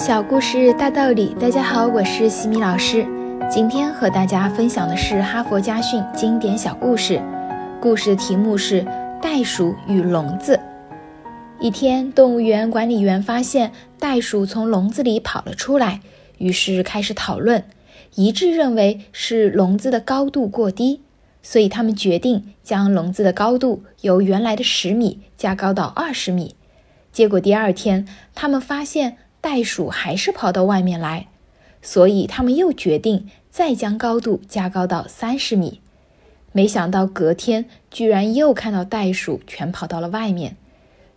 小故事大道理，大家好，我是西米老师。今天和大家分享的是哈佛家训经典小故事，故事的题目是《袋鼠与笼子》。一天，动物园管理员发现袋鼠从笼子里跑了出来，于是开始讨论，一致认为是笼子的高度过低，所以他们决定将笼子的高度由原来的十米加高到二十米。结果第二天，他们发现。袋鼠还是跑到外面来，所以他们又决定再将高度加高到三十米。没想到隔天居然又看到袋鼠全跑到了外面，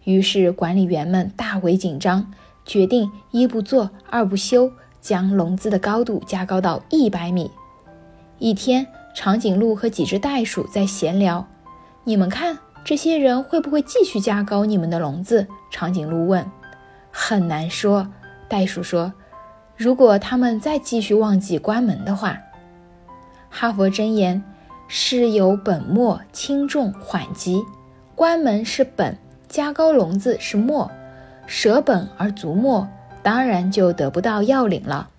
于是管理员们大为紧张，决定一不做二不休，将笼子的高度加高到一百米。一天，长颈鹿和几只袋鼠在闲聊：“你们看，这些人会不会继续加高你们的笼子？”长颈鹿问。很难说，袋鼠说：“如果他们再继续忘记关门的话。”哈佛箴言：事有本末，轻重缓急。关门是本，加高笼子是末。舍本而逐末，当然就得不到要领了。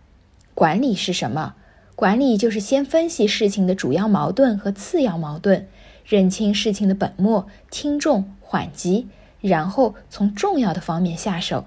管理是什么？管理就是先分析事情的主要矛盾和次要矛盾，认清事情的本末、轻重缓急，然后从重要的方面下手。